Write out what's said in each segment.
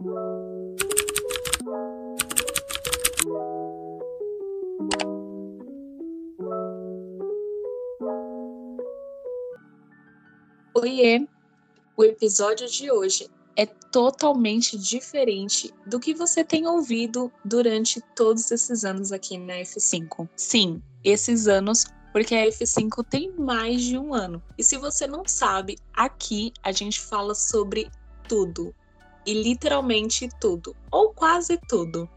Oiê! O episódio de hoje é totalmente diferente do que você tem ouvido durante todos esses anos aqui na F5. Sim, esses anos porque a F5 tem mais de um ano. E se você não sabe, aqui a gente fala sobre tudo. E literalmente tudo, ou quase tudo.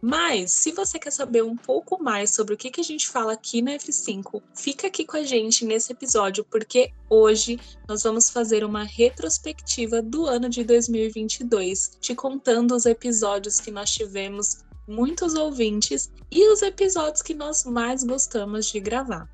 Mas, se você quer saber um pouco mais sobre o que, a gente fala aqui na F5, fica aqui com a gente nesse episódio, porque hoje nós vamos fazer uma retrospectiva do ano de 2022, te contando os episódios que nós tivemos muitos ouvintes e os episódios que nós mais gostamos de gravar.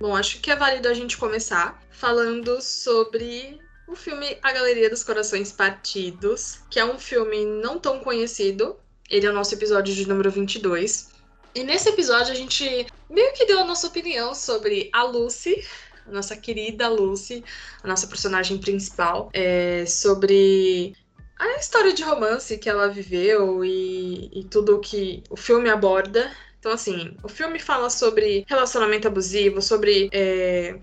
Bom, acho que é válido a gente começar falando sobre o filme A Galeria dos Corações Partidos, que é um filme não tão conhecido. Ele é o nosso episódio de número 22. E nesse episódio a gente meio que deu a nossa opinião sobre a Lucy, a nossa querida Lucy, a nossa personagem principal, é, sobre a história de romance que ela viveu e, e tudo o que o filme aborda. Então, assim, o filme fala sobre relacionamento abusivo, sobre é,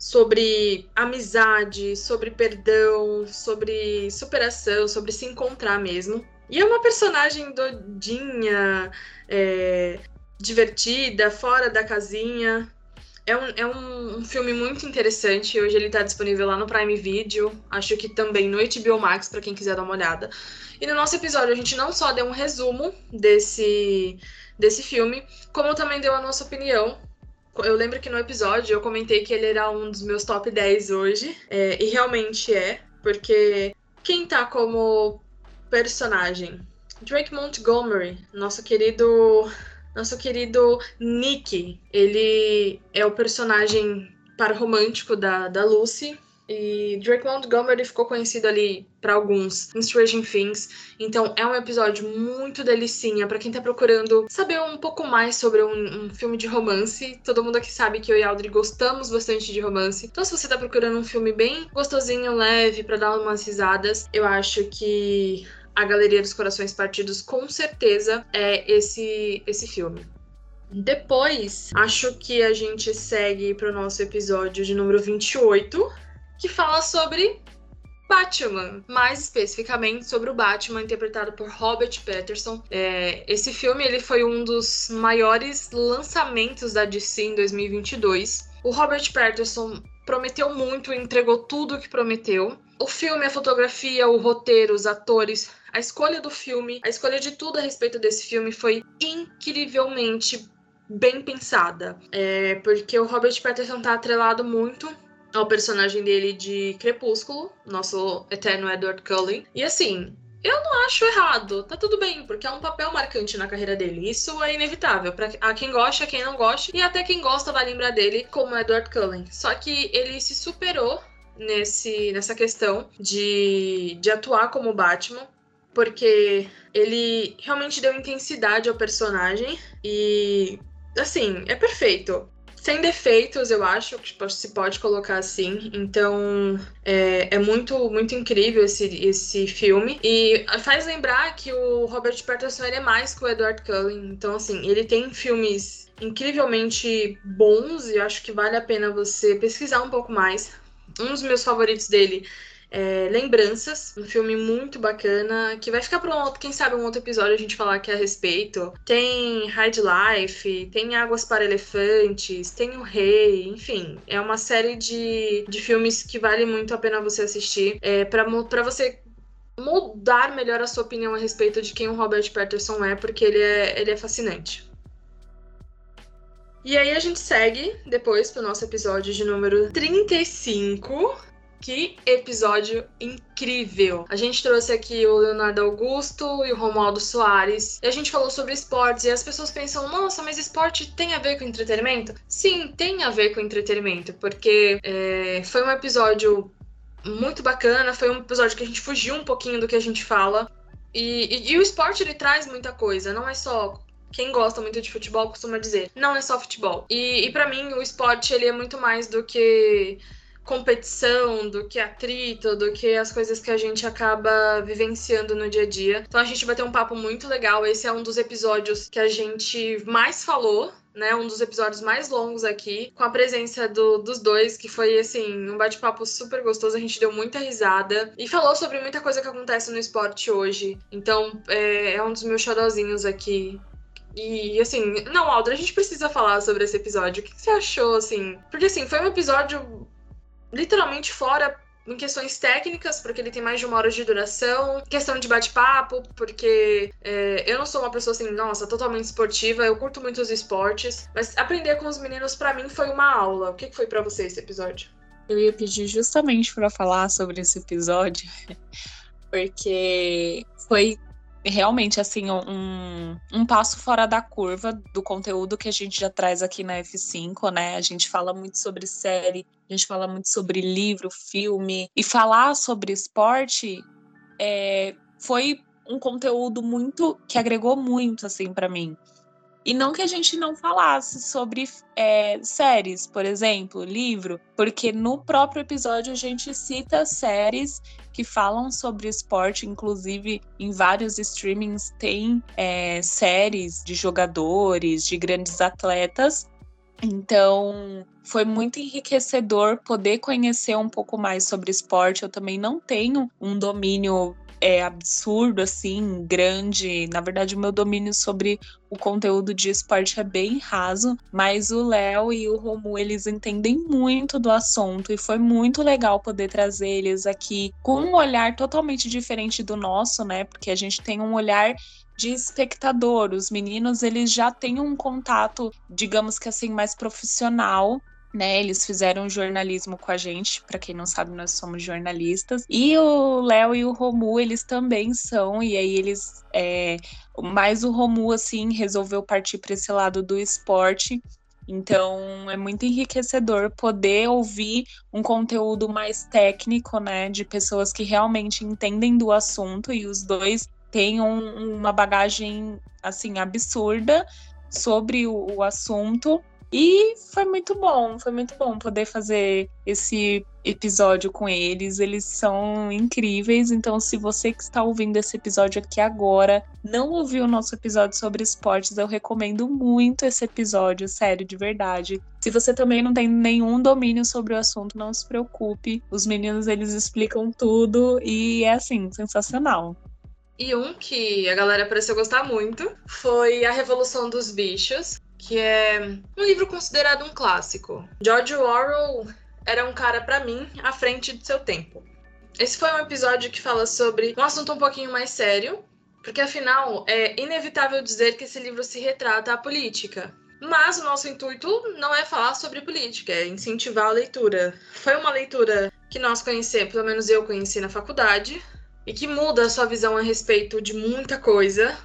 sobre amizade, sobre perdão, sobre superação, sobre se encontrar mesmo. E é uma personagem doidinha, é, divertida, fora da casinha. É, um, é um, filme muito interessante. Hoje ele está disponível lá no Prime Video. Acho que também no HBO Max, para quem quiser dar uma olhada. E no nosso episódio a gente não só deu um resumo desse, desse filme, como também deu a nossa opinião eu lembro que no episódio eu comentei que ele era um dos meus top 10 hoje. É, e realmente é, porque quem tá como personagem? Drake Montgomery, nosso querido. Nosso querido Nick. Ele é o personagem par romântico da, da Lucy. E Drake Montgomery ficou conhecido ali para alguns em Stranger Things. Então é um episódio muito delicinha para quem tá procurando saber um pouco mais sobre um, um, filme de romance. Todo mundo aqui sabe que eu e Audrey gostamos bastante de romance. Então se você tá procurando um filme bem gostosinho, leve, para dar umas risadas, eu acho que a Galeria dos Corações Partidos com certeza é esse esse filme. Depois, acho que a gente segue para o nosso episódio de número 28, que fala sobre Batman, mais especificamente sobre o Batman interpretado por Robert Patterson. É, esse filme ele foi um dos maiores lançamentos da DC em 2022. O Robert Patterson prometeu muito, entregou tudo o que prometeu. O filme, a fotografia, o roteiro, os atores, a escolha do filme, a escolha de tudo a respeito desse filme foi incrivelmente bem pensada. É, porque o Robert Patterson está atrelado muito ao personagem dele de Crepúsculo, nosso eterno Edward Cullen. E assim, eu não acho errado, tá tudo bem, porque é um papel marcante na carreira dele. Isso é inevitável. Para a quem gosta, quem não gosta, e até quem gosta vai lembrar dele como Edward Cullen. Só que ele se superou nesse, nessa questão de, de atuar como Batman, porque ele realmente deu intensidade ao personagem e assim, é perfeito sem defeitos, eu acho, que se pode colocar assim. Então, é, é, muito, muito incrível esse, esse filme. E faz lembrar que o Robert Pattinson é mais que o Edward Cullen. Então, assim, ele tem filmes incrivelmente bons e eu acho que vale a pena você pesquisar um pouco mais. Um dos meus favoritos dele é, Lembranças, um filme muito bacana, que vai ficar para um outro, quem sabe um outro episódio a gente falar aqui a respeito. Tem Hard Life, tem Águas para Elefantes, tem O Rei, enfim, é uma série de, de filmes que vale muito a pena você assistir, é, para você mudar melhor a sua opinião a respeito de quem o Robert Patterson é, porque ele é, ele é fascinante. E aí a gente segue depois pro nosso episódio de número 35, que episódio incrível! A gente trouxe aqui o Leonardo Augusto e o Romualdo Soares. E a gente falou sobre esportes e as pessoas pensam: nossa, mas esporte tem a ver com entretenimento? Sim, tem a ver com entretenimento, porque é, foi um episódio muito bacana. Foi um episódio que a gente fugiu um pouquinho do que a gente fala. E, e, e o esporte ele traz muita coisa, não é só quem gosta muito de futebol costuma dizer, não é só futebol. E, e para mim o esporte ele é muito mais do que competição, do que atrito, do que as coisas que a gente acaba vivenciando no dia a dia. Então a gente vai ter um papo muito legal. Esse é um dos episódios que a gente mais falou né, um dos episódios mais longos aqui, com a presença do, dos dois, que foi, assim, um bate-papo super gostoso, a gente deu muita risada e falou sobre muita coisa que acontece no esporte hoje. Então, é, é um dos meus xodózinhos aqui. E, assim, não, Aldra, a gente precisa falar sobre esse episódio. O que, que você achou, assim? Porque, assim, foi um episódio literalmente fora em questões técnicas, porque ele tem mais de uma hora de duração, questão de bate-papo, porque é, eu não sou uma pessoa assim, nossa, totalmente esportiva, eu curto muito os esportes, mas aprender com os meninos para mim foi uma aula. O que foi para você esse episódio? Eu ia pedir justamente para falar sobre esse episódio, porque foi realmente assim um, um passo fora da curva do conteúdo que a gente já traz aqui na F5, né? A gente fala muito sobre série, a gente fala muito sobre livro, filme e falar sobre esporte é, foi um conteúdo muito que agregou muito assim para mim. E não que a gente não falasse sobre é, séries, por exemplo, livro, porque no próprio episódio a gente cita séries que falam sobre esporte, inclusive em vários streamings tem é, séries de jogadores, de grandes atletas. Então, foi muito enriquecedor poder conhecer um pouco mais sobre esporte. Eu também não tenho um domínio é absurdo, assim, grande. Na verdade, o meu domínio sobre o conteúdo de esporte é bem raso, mas o Léo e o Romu, eles entendem muito do assunto e foi muito legal poder trazer eles aqui com um olhar totalmente diferente do nosso, né? Porque a gente tem um olhar de espectador. Os meninos, eles já têm um contato, digamos que assim, mais profissional né? Eles fizeram jornalismo com a gente, para quem não sabe, nós somos jornalistas. E o Léo e o Romu, eles também são, e aí eles. É, mais o Romu, assim, resolveu partir para esse lado do esporte. Então é muito enriquecedor poder ouvir um conteúdo mais técnico, né, de pessoas que realmente entendem do assunto e os dois têm um, uma bagagem assim absurda sobre o, o assunto e foi muito bom, foi muito bom poder fazer esse episódio com eles. Eles são incríveis. Então, se você que está ouvindo esse episódio aqui agora não ouviu o nosso episódio sobre esportes, eu recomendo muito esse episódio, sério, de verdade. Se você também não tem nenhum domínio sobre o assunto, não se preocupe. Os meninos eles explicam tudo e é assim, sensacional. E um que a galera pareceu gostar muito foi A Revolução dos Bichos, que é um livro considerado um clássico. George Orwell era um cara, para mim, à frente de seu tempo. Esse foi um episódio que fala sobre um assunto um pouquinho mais sério, porque afinal é inevitável dizer que esse livro se retrata a política. Mas o nosso intuito não é falar sobre política, é incentivar a leitura. Foi uma leitura que nós conhecemos, pelo menos eu conheci na faculdade, e que muda a sua visão a respeito de muita coisa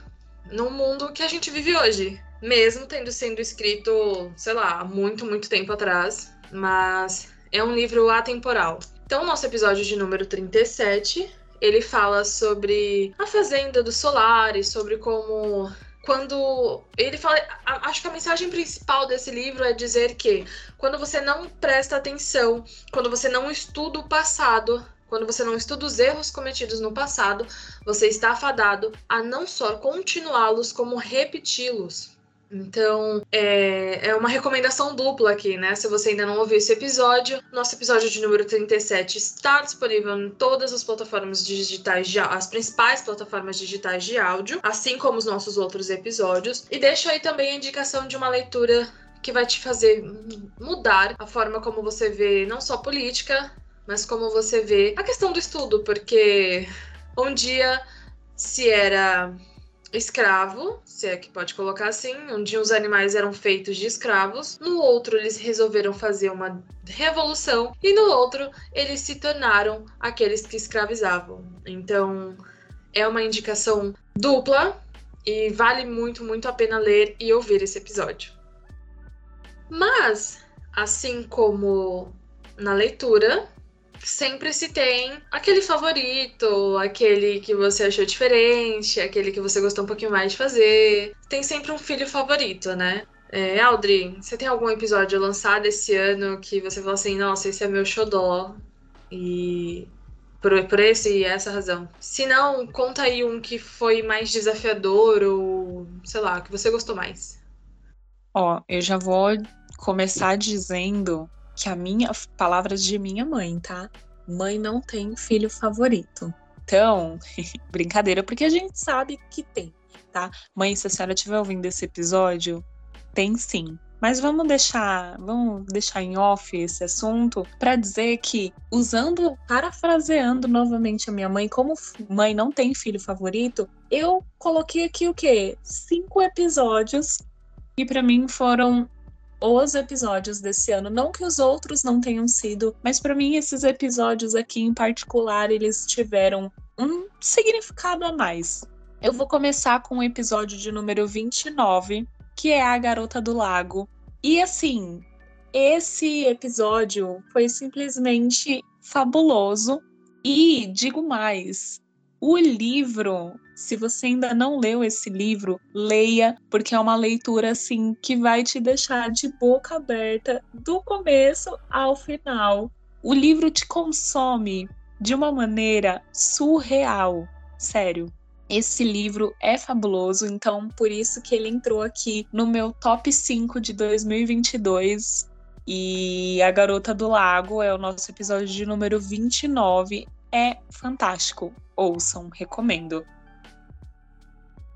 no mundo que a gente vive hoje mesmo tendo sido escrito, sei lá, há muito, muito tempo atrás, mas é um livro atemporal. Então, o nosso episódio de número 37, ele fala sobre a fazenda do Solaris, sobre como quando ele fala, acho que a mensagem principal desse livro é dizer que quando você não presta atenção, quando você não estuda o passado, quando você não estuda os erros cometidos no passado, você está afadado a não só continuá-los, como repeti-los. Então, é, é uma recomendação dupla aqui, né? Se você ainda não ouviu esse episódio, nosso episódio de número 37 está disponível em todas as plataformas digitais, de, as principais plataformas digitais de áudio, assim como os nossos outros episódios. E deixo aí também a indicação de uma leitura que vai te fazer mudar a forma como você vê não só política, mas como você vê a questão do estudo, porque um dia se era escravo, se é que pode colocar assim, onde os animais eram feitos de escravos. No outro, eles resolveram fazer uma revolução, e no outro, eles se tornaram aqueles que escravizavam. Então, é uma indicação dupla e vale muito, muito a pena ler e ouvir esse episódio. Mas, assim como na leitura, sempre se tem aquele favorito, aquele que você achou diferente, aquele que você gostou um pouquinho mais de fazer. Tem sempre um filho favorito, né? É, Aldri, você tem algum episódio lançado esse ano que você falou assim, nossa, esse é meu xodó e por, por esse e essa razão? Se não, conta aí um que foi mais desafiador ou, sei lá, que você gostou mais. Ó, eu já vou começar dizendo que a minha palavras de minha mãe, tá? Mãe não tem filho favorito. Então, brincadeira, porque a gente sabe que tem, tá? Mãe, se a senhora estiver ouvindo esse episódio, tem sim. Mas vamos deixar, vamos deixar em off esse assunto para dizer que usando, parafraseando novamente a minha mãe, como mãe não tem filho favorito, eu coloquei aqui o quê? Cinco episódios e para mim foram os episódios desse ano. Não que os outros não tenham sido, mas para mim esses episódios aqui em particular, eles tiveram um significado a mais. Eu vou começar com o episódio de número 29, que é A Garota do Lago. E assim, esse episódio foi simplesmente fabuloso. E digo mais, o livro, se você ainda não leu esse livro, leia, porque é uma leitura assim que vai te deixar de boca aberta do começo ao final. O livro te consome de uma maneira surreal, sério. Esse livro é fabuloso, então por isso que ele entrou aqui no meu top 5 de 2022. E A Garota do Lago é o nosso episódio de número 29. É fantástico. Ouçam, recomendo.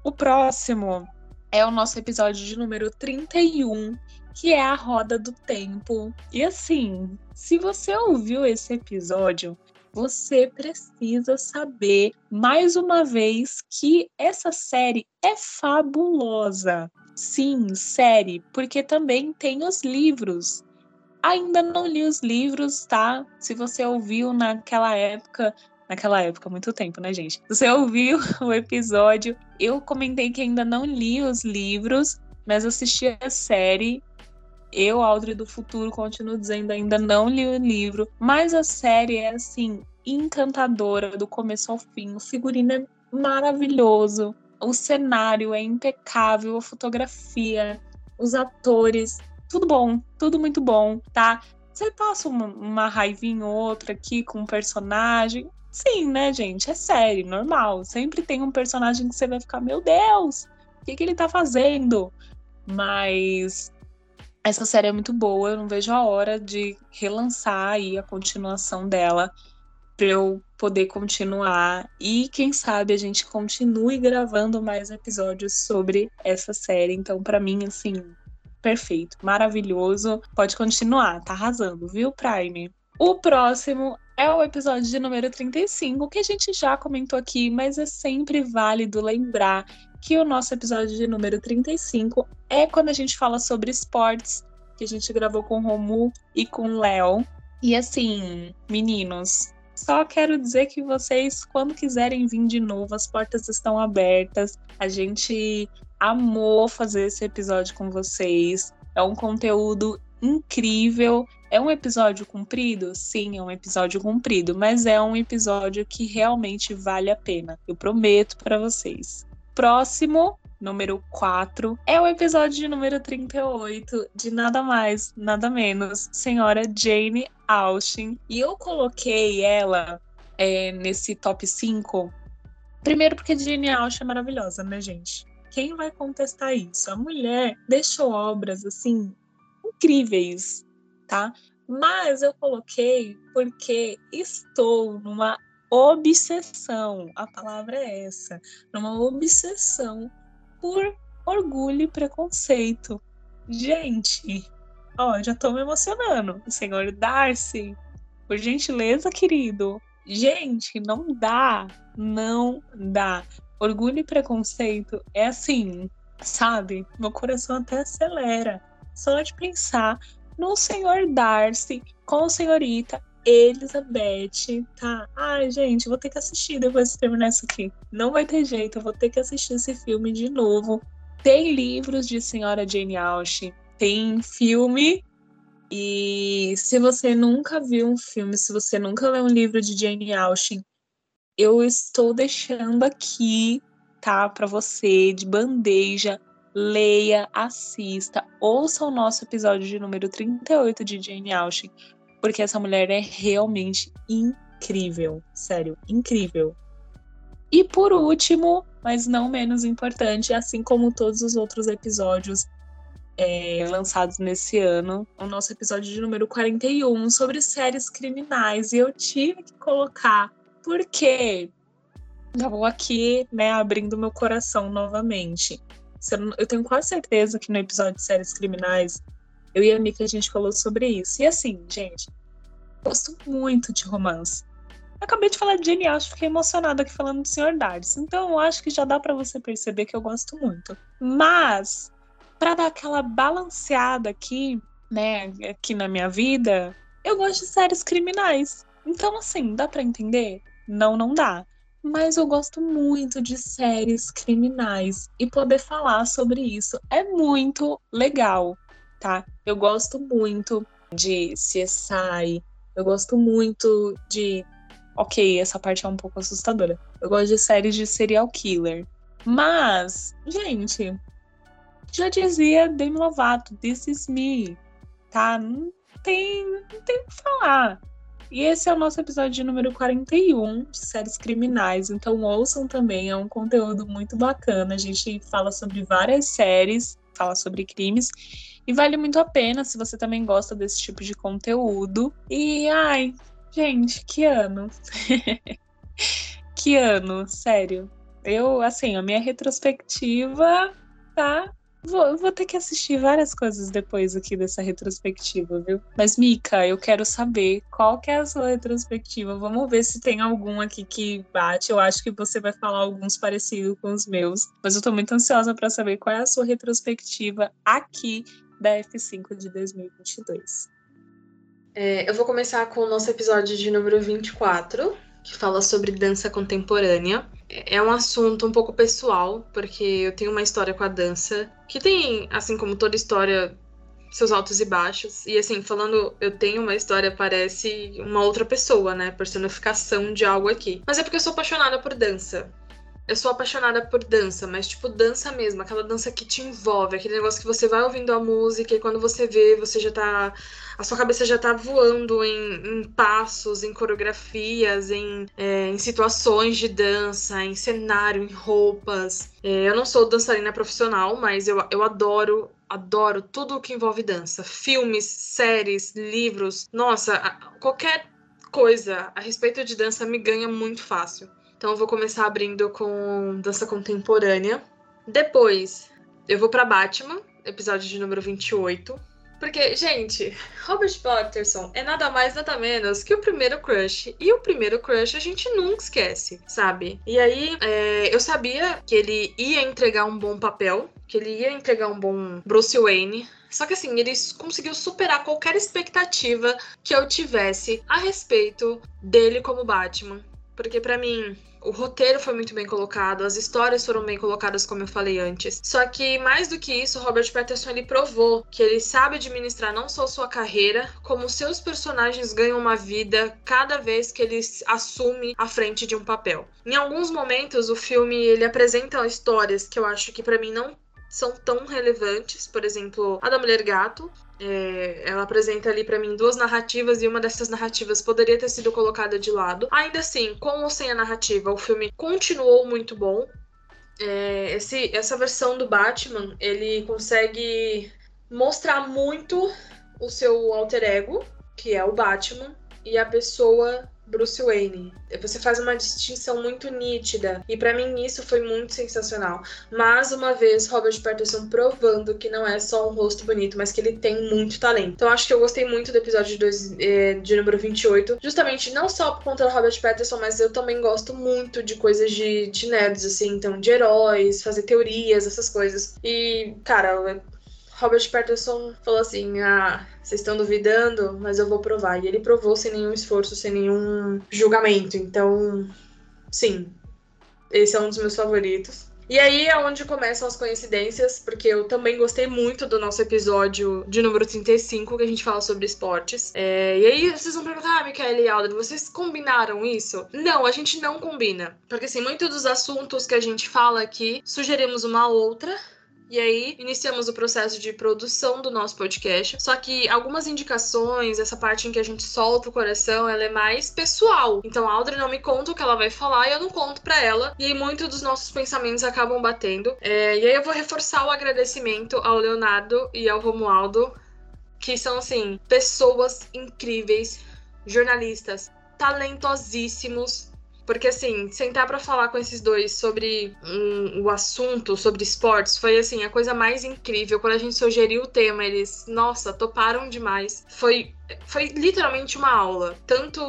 O próximo é o nosso episódio de número 31, que é a Roda do Tempo. E assim, se você ouviu esse episódio, você precisa saber mais uma vez que essa série é fabulosa. Sim, série, porque também tem os livros. Ainda não li os livros, tá? Se você ouviu naquela época, naquela época, muito tempo, né, gente? Você ouviu o episódio, eu comentei que ainda não li os livros, mas assisti a série eu, Audrey do Futuro, continuo dizendo, ainda não li o livro, mas a série é assim encantadora do começo ao fim. O figurino é maravilhoso, o cenário é impecável, a fotografia, os atores, tudo bom, tudo muito bom, tá? Você passa uma, uma raivinha ou outra aqui com um personagem. Sim, né, gente? É sério, normal. Sempre tem um personagem que você vai ficar, meu Deus, o que, que ele tá fazendo? Mas essa série é muito boa, eu não vejo a hora de relançar aí a continuação dela para eu poder continuar e quem sabe a gente continue gravando mais episódios sobre essa série. Então, para mim, assim, perfeito, maravilhoso. Pode continuar, tá arrasando, viu, Prime? O próximo é o episódio de número 35, que a gente já comentou aqui, mas é sempre válido lembrar que o nosso episódio de número 35 é quando a gente fala sobre esportes, que a gente gravou com o Romu e com o Léo. E assim, meninos, só quero dizer que vocês, quando quiserem vir de novo, as portas estão abertas. A gente amou fazer esse episódio com vocês. É um conteúdo incrível. É um episódio comprido? Sim, é um episódio comprido, mas é um episódio que realmente vale a pena. Eu prometo para vocês próximo, número 4, é o episódio de número 38, de nada mais, nada menos, senhora Jane Austen. E eu coloquei ela é, nesse top 5, primeiro porque Jane Austen é maravilhosa, né, gente? Quem vai contestar isso? A mulher deixou obras, assim, incríveis, tá? Mas eu coloquei porque estou numa obsessão, a palavra é essa, numa obsessão por orgulho e preconceito. Gente, ó, já tô me emocionando. Senhor Darcy, por gentileza, querido. Gente, não dá, não dá. Orgulho e preconceito é assim, sabe? Meu coração até acelera só de pensar no senhor Darcy com a senhorita Elizabeth, tá? Ai, gente, vou ter que assistir depois de terminar isso aqui. Não vai ter jeito, eu vou ter que assistir esse filme de novo. Tem livros de Senhora Jane Austen, tem filme. E se você nunca viu um filme, se você nunca leu um livro de Jane Austen, eu estou deixando aqui, tá, para você de bandeja leia, assista, ouça o nosso episódio de número 38 de Jane Austen, porque essa mulher é realmente incrível. Sério, incrível. E por último, mas não menos importante, assim como todos os outros episódios é, lançados nesse ano, o nosso episódio de número 41 sobre séries criminais. E eu tive que colocar, porque já vou aqui, né, abrindo meu coração novamente. Eu tenho quase certeza que no episódio de séries criminais, eu e a Mika a gente falou sobre isso. E assim, gente, gosto muito de romance. acabei de falar de Jane Austen, fiquei emocionada aqui falando do Sr. Darcy. Então, acho que já dá para você perceber que eu gosto muito. Mas, para dar aquela balanceada aqui, né, aqui na minha vida, eu gosto de séries criminais. Então, assim, dá para entender? Não, não dá mas eu gosto muito de séries criminais e poder falar sobre isso é muito legal, tá? Eu gosto muito de CSI, eu gosto muito de. Ok, essa parte é um pouco assustadora. Eu gosto de séries de serial killer. Mas, gente, já dizia Demi Lovato, This is me, tá? Não tem, não tem o que falar. E esse é o nosso episódio número 41 de séries criminais. Então ouçam também, é um conteúdo muito bacana. A gente fala sobre várias séries, fala sobre crimes. E vale muito a pena se você também gosta desse tipo de conteúdo. E ai, gente, que ano! que ano, sério. Eu, assim, a minha retrospectiva tá Vou, vou, ter que assistir várias coisas depois aqui dessa retrospectiva, viu? Mas, Mika, eu quero saber qual que é a sua retrospectiva. Vamos ver se tem algum aqui que bate. Eu acho que você vai falar alguns parecidos com os meus. Mas eu tô muito ansiosa para saber qual é a sua retrospectiva aqui da F5 de 2022. É, eu vou começar com o nosso episódio de número 24, que fala sobre dança contemporânea é um assunto um pouco pessoal, porque eu tenho uma história com a dança que tem, assim como toda história, seus altos e baixos. E assim, falando eu tenho uma história, parece uma outra pessoa, né? Personificação de algo aqui. Mas é porque eu sou apaixonada por dança. Eu sou apaixonada por dança, mas tipo dança mesmo, aquela dança que te envolve, aquele negócio que você vai ouvindo a música e quando você vê, você já tá. A sua cabeça já tá voando em, em passos, em coreografias, em, é, em, situações de dança, em cenário, em roupas. É, eu não sou dançarina profissional, mas eu, eu adoro adoro tudo o que envolve dança. Filmes, séries, livros. Nossa, qualquer coisa a respeito de dança me ganha muito fácil. Então eu vou começar abrindo com dança contemporânea. Depois, eu vou para Batman, episódio de número 28. Porque, gente, Robert Patterson é nada mais, nada menos que o primeiro crush. E o primeiro crush a gente nunca esquece, sabe? E aí, é, eu sabia que ele ia entregar um bom papel, que ele ia entregar um bom Bruce Wayne. Só que assim, ele conseguiu superar qualquer expectativa que eu tivesse a respeito dele como Batman. Porque para mim, o roteiro foi muito bem colocado, as histórias foram bem colocadas, como eu falei antes. Só que, mais do que isso, Robert Pattinson ele provou que ele sabe administrar não só sua carreira, como seus personagens ganham uma vida cada vez que ele assume a frente de um papel. Em alguns momentos, o filme ele apresenta histórias que eu acho que para mim não são tão relevantes, por exemplo, a da Mulher Gato, é, ela apresenta ali para mim duas narrativas e uma dessas narrativas poderia ter sido colocada de lado. Ainda assim, com ou sem a narrativa, o filme continuou muito bom. É, esse, essa versão do Batman, ele consegue mostrar muito o seu alter ego, que é o Batman, e a pessoa Bruce Wayne. Você faz uma distinção muito nítida e para mim isso foi muito sensacional. Mais uma vez, Robert Pattinson provando que não é só um rosto bonito, mas que ele tem muito talento. Então acho que eu gostei muito do episódio de, dois, eh, de número 28, justamente não só por conta do Robert Pattinson, mas eu também gosto muito de coisas de, de nerds, assim, então de heróis, fazer teorias, essas coisas. E, cara, Robert Patterson falou assim: Ah, vocês estão duvidando, mas eu vou provar. E ele provou sem nenhum esforço, sem nenhum julgamento. Então, sim, esse é um dos meus favoritos. E aí é onde começam as coincidências, porque eu também gostei muito do nosso episódio de número 35, que a gente fala sobre esportes. É, e aí vocês vão perguntar, ah, Michaela e Alder, vocês combinaram isso? Não, a gente não combina. Porque assim, muitos dos assuntos que a gente fala aqui, sugerimos uma outra, E aí, iniciamos o processo de produção do nosso podcast. Só que algumas indicações, essa parte em que a gente solta o coração, ela é mais pessoal. Então a Audrey não me conta o que ela vai falar e eu não conto para ela. E aí, muitos dos nossos pensamentos acabam batendo. É, e aí, eu vou reforçar o agradecimento ao Leonardo e ao Romualdo, que são, assim, pessoas incríveis, jornalistas talentosíssimos porque, assim, sentar para falar com esses dois sobre um, o assunto, sobre esportes, foi, assim, a coisa mais incrível. Quando a gente sugeriu o tema, eles, nossa, toparam demais. Foi, foi literalmente uma aula. Tanto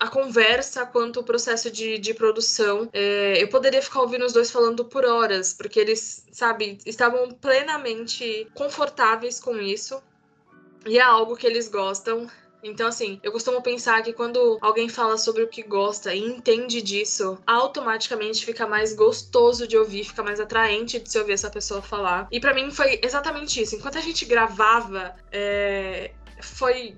a conversa quanto o processo de, de produção. É, eu poderia ficar ouvindo os dois falando por horas, porque eles, sabe, estavam plenamente confortáveis com isso. E é algo que eles gostam. Então, assim, eu costumo pensar que quando alguém fala sobre o que gosta e entende disso, automaticamente fica mais gostoso de ouvir, fica mais atraente de se ouvir essa pessoa falar. E para mim foi exatamente isso. Enquanto a gente gravava, é... foi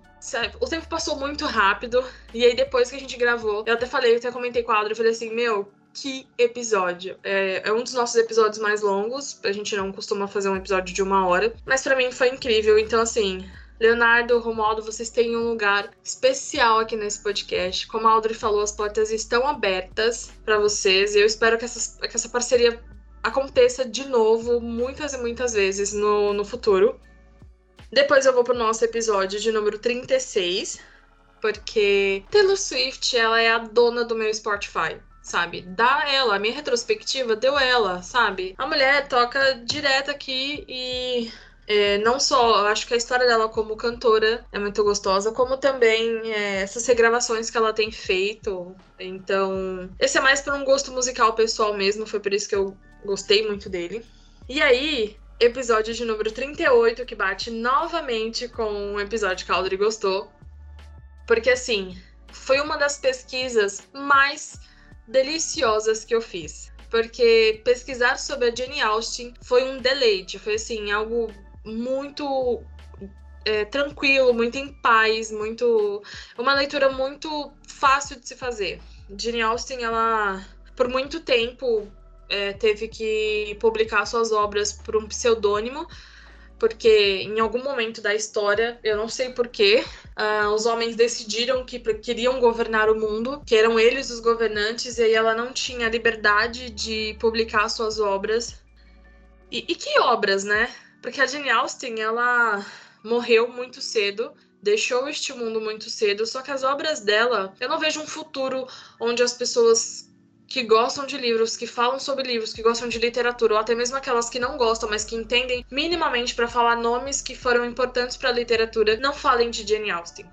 o tempo passou muito rápido. E aí, depois que a gente gravou, eu até falei, eu até comentei com a Audrey, eu falei assim, meu, que episódio. É, é, um dos nossos episódios mais longos. A gente não costuma fazer um episódio de uma hora. Mas para mim foi incrível. Então, assim, Leonardo, Romualdo, vocês têm um lugar especial aqui nesse podcast. Como a Audrey falou, as portas estão abertas para vocês. Eu espero que, essas, que essa parceria aconteça de novo muitas e muitas vezes no, no futuro. Depois eu vou pro nosso episódio de número 36, porque Taylor Swift, ela é a dona do meu Spotify sabe? Dá ela, a minha retrospectiva deu ela, sabe? A mulher toca direto aqui e é, não só, eu acho que a história dela como cantora é muito gostosa, como também é, essas regravações que ela tem feito. Então, esse é mais por um gosto musical pessoal mesmo, foi por isso que eu gostei muito dele. E aí, episódio de número 38, que bate novamente com um episódio que a Audrey gostou. Porque, assim, foi uma das pesquisas mais deliciosas que eu fiz. Porque pesquisar sobre a Jane Austen foi um deleite, foi assim, algo muito é, tranquilo, muito em paz, muito. Uma leitura muito fácil de se fazer. Jane Austen, ela, por muito tempo, é, teve que publicar suas obras por um pseudônimo, porque em algum momento da história, eu não sei porquê, uh, os homens decidiram que queriam governar o mundo, que eram eles os governantes, e aí ela não tinha liberdade de publicar suas obras. E, e que obras, né? Porque a Jane Austen, ela morreu muito cedo, deixou este mundo muito cedo, só que as obras dela, eu não vejo um futuro onde as pessoas que gostam de livros, que falam sobre livros, que gostam de literatura, ou até mesmo aquelas que não gostam, mas que entendem minimamente para falar nomes que foram importantes para a literatura, não falem de Jane Austen.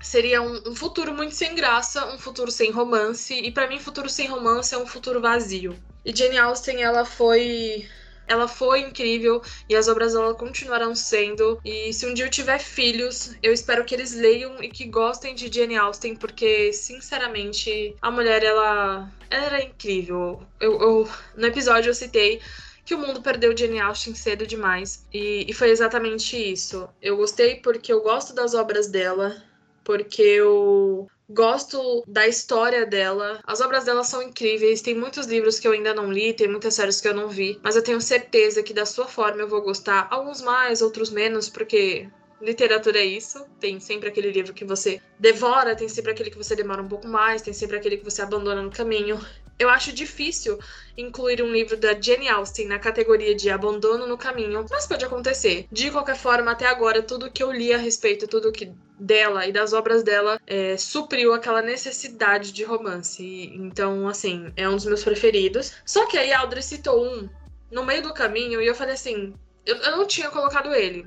Seria um, um, futuro muito sem graça, um futuro sem romance, e para mim, futuro sem romance é um futuro vazio. E Jane Austen, ela foi ela foi incrível e as obras dela continuarão sendo. E se um dia eu tiver filhos, eu espero que eles leiam e que gostem de Jane Austen, porque, sinceramente, a mulher, ela, era incrível. Eu, eu, no episódio eu citei que o mundo perdeu Jane Austen cedo demais. E, e foi exatamente isso. Eu gostei porque eu gosto das obras dela, porque eu Gosto da história dela. As obras dela são incríveis. Tem muitos livros que eu ainda não li, tem muitas séries que eu não vi. Mas eu tenho certeza que da sua forma eu vou gostar. Alguns mais, outros menos, porque literatura é isso. Tem sempre aquele livro que você devora, tem sempre aquele que você demora um pouco mais, tem sempre aquele que você abandona no caminho. Eu acho difícil incluir um livro da Jane Austen na categoria de abandono no caminho, mas pode acontecer. De qualquer forma, até agora, tudo que eu li a respeito, tudo que dela e das obras dela é, supriu aquela necessidade de romance. Então, assim, é um dos meus preferidos. Só que aí a Audrey citou um no meio do caminho e eu falei assim: eu, eu não tinha colocado ele.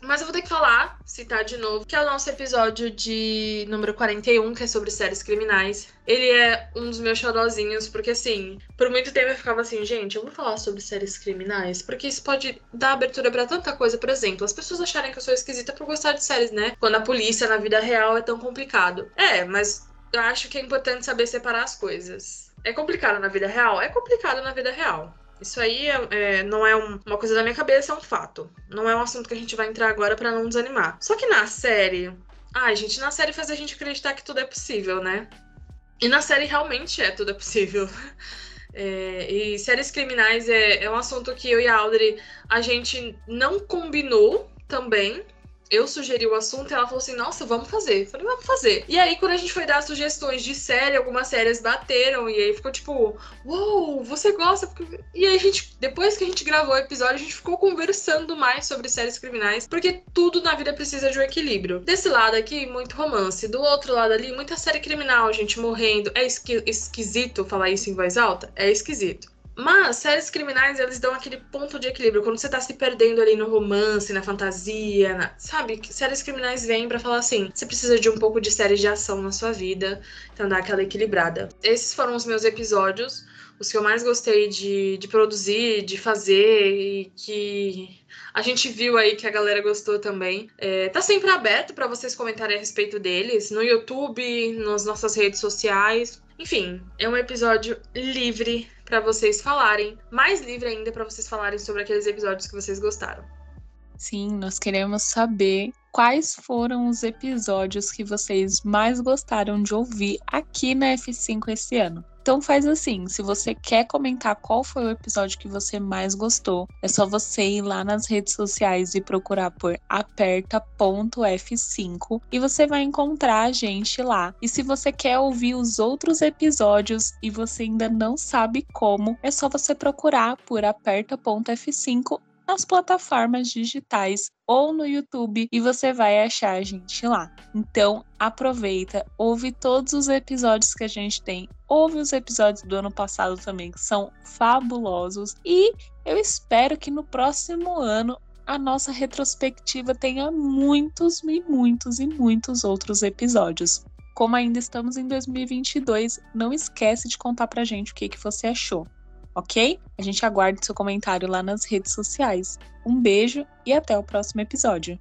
Mas eu vou ter que falar, citar de novo, que é o nosso episódio de número 41, que é sobre séries criminais. Ele é um dos meus xodózinhos, porque assim, por muito tempo eu ficava assim, gente, eu vou falar sobre séries criminais, porque isso pode dar abertura para tanta coisa. Por exemplo, as pessoas acharem que eu sou esquisita por gostar de séries, né? Quando a polícia na vida real é tão complicado. É, mas eu acho que é importante saber separar as coisas. É complicado na vida real? É complicado na vida real. Isso aí é, é, não é um, uma coisa da minha cabeça, é um fato. Não é um assunto que a gente vai entrar agora para não desanimar. Só que na série. Ai, gente, na série faz a gente acreditar que tudo é possível, né? E na série realmente é tudo é possível. É, e séries criminais é, é um assunto que eu e a Audrey a gente não combinou também, eu sugeri o assunto e ela falou assim: Nossa, vamos fazer. Eu falei, vamos fazer. E aí, quando a gente foi dar sugestões de série, algumas séries bateram. E aí ficou tipo, uou, wow, você gosta? E aí, a gente, depois que a gente gravou o episódio, a gente ficou conversando mais sobre séries criminais, porque tudo na vida precisa de um equilíbrio. Desse lado aqui, muito romance. Do outro lado ali, muita série criminal, gente morrendo. É esqui esquisito falar isso em voz alta? É esquisito. Mas séries criminais, eles dão aquele ponto de equilíbrio. Quando você tá se perdendo ali no romance, na fantasia, na... sabe? Séries criminais vêm para falar assim: você precisa de um pouco de séries de ação na sua vida. Então dá aquela equilibrada. Esses foram os meus episódios. Os que eu mais gostei de, de produzir, de fazer e que a gente viu aí que a galera gostou também. É, tá sempre aberto para vocês comentarem a respeito deles no YouTube, nas nossas redes sociais. Enfim, é um episódio livre para vocês falarem, mais livre ainda para vocês falarem sobre aqueles episódios que vocês gostaram. Sim, nós queremos saber quais foram os episódios que vocês mais gostaram de ouvir aqui na F5 esse ano. Então faz assim, se você quer comentar qual foi o episódio que você mais gostou, é só você ir lá nas redes sociais e procurar por aperta.f5 e você vai encontrar a gente lá. E se você quer ouvir os outros episódios e você ainda não sabe como, é só você procurar por aperta.f5 nas plataformas digitais ou no YouTube e você vai achar a gente lá. Então, aproveita, ouve todos os episódios que a gente tem. Ouve os episódios do ano passado também, que são fabulosos. E eu espero que no próximo ano a nossa retrospectiva tenha muitos e muitos e muitos outros episódios. Como ainda estamos em 2022, não esquece de contar pra gente o que, que você achou ok? A gente aguarda seu comentário lá nas redes sociais. Um beijo e até o próximo episódio.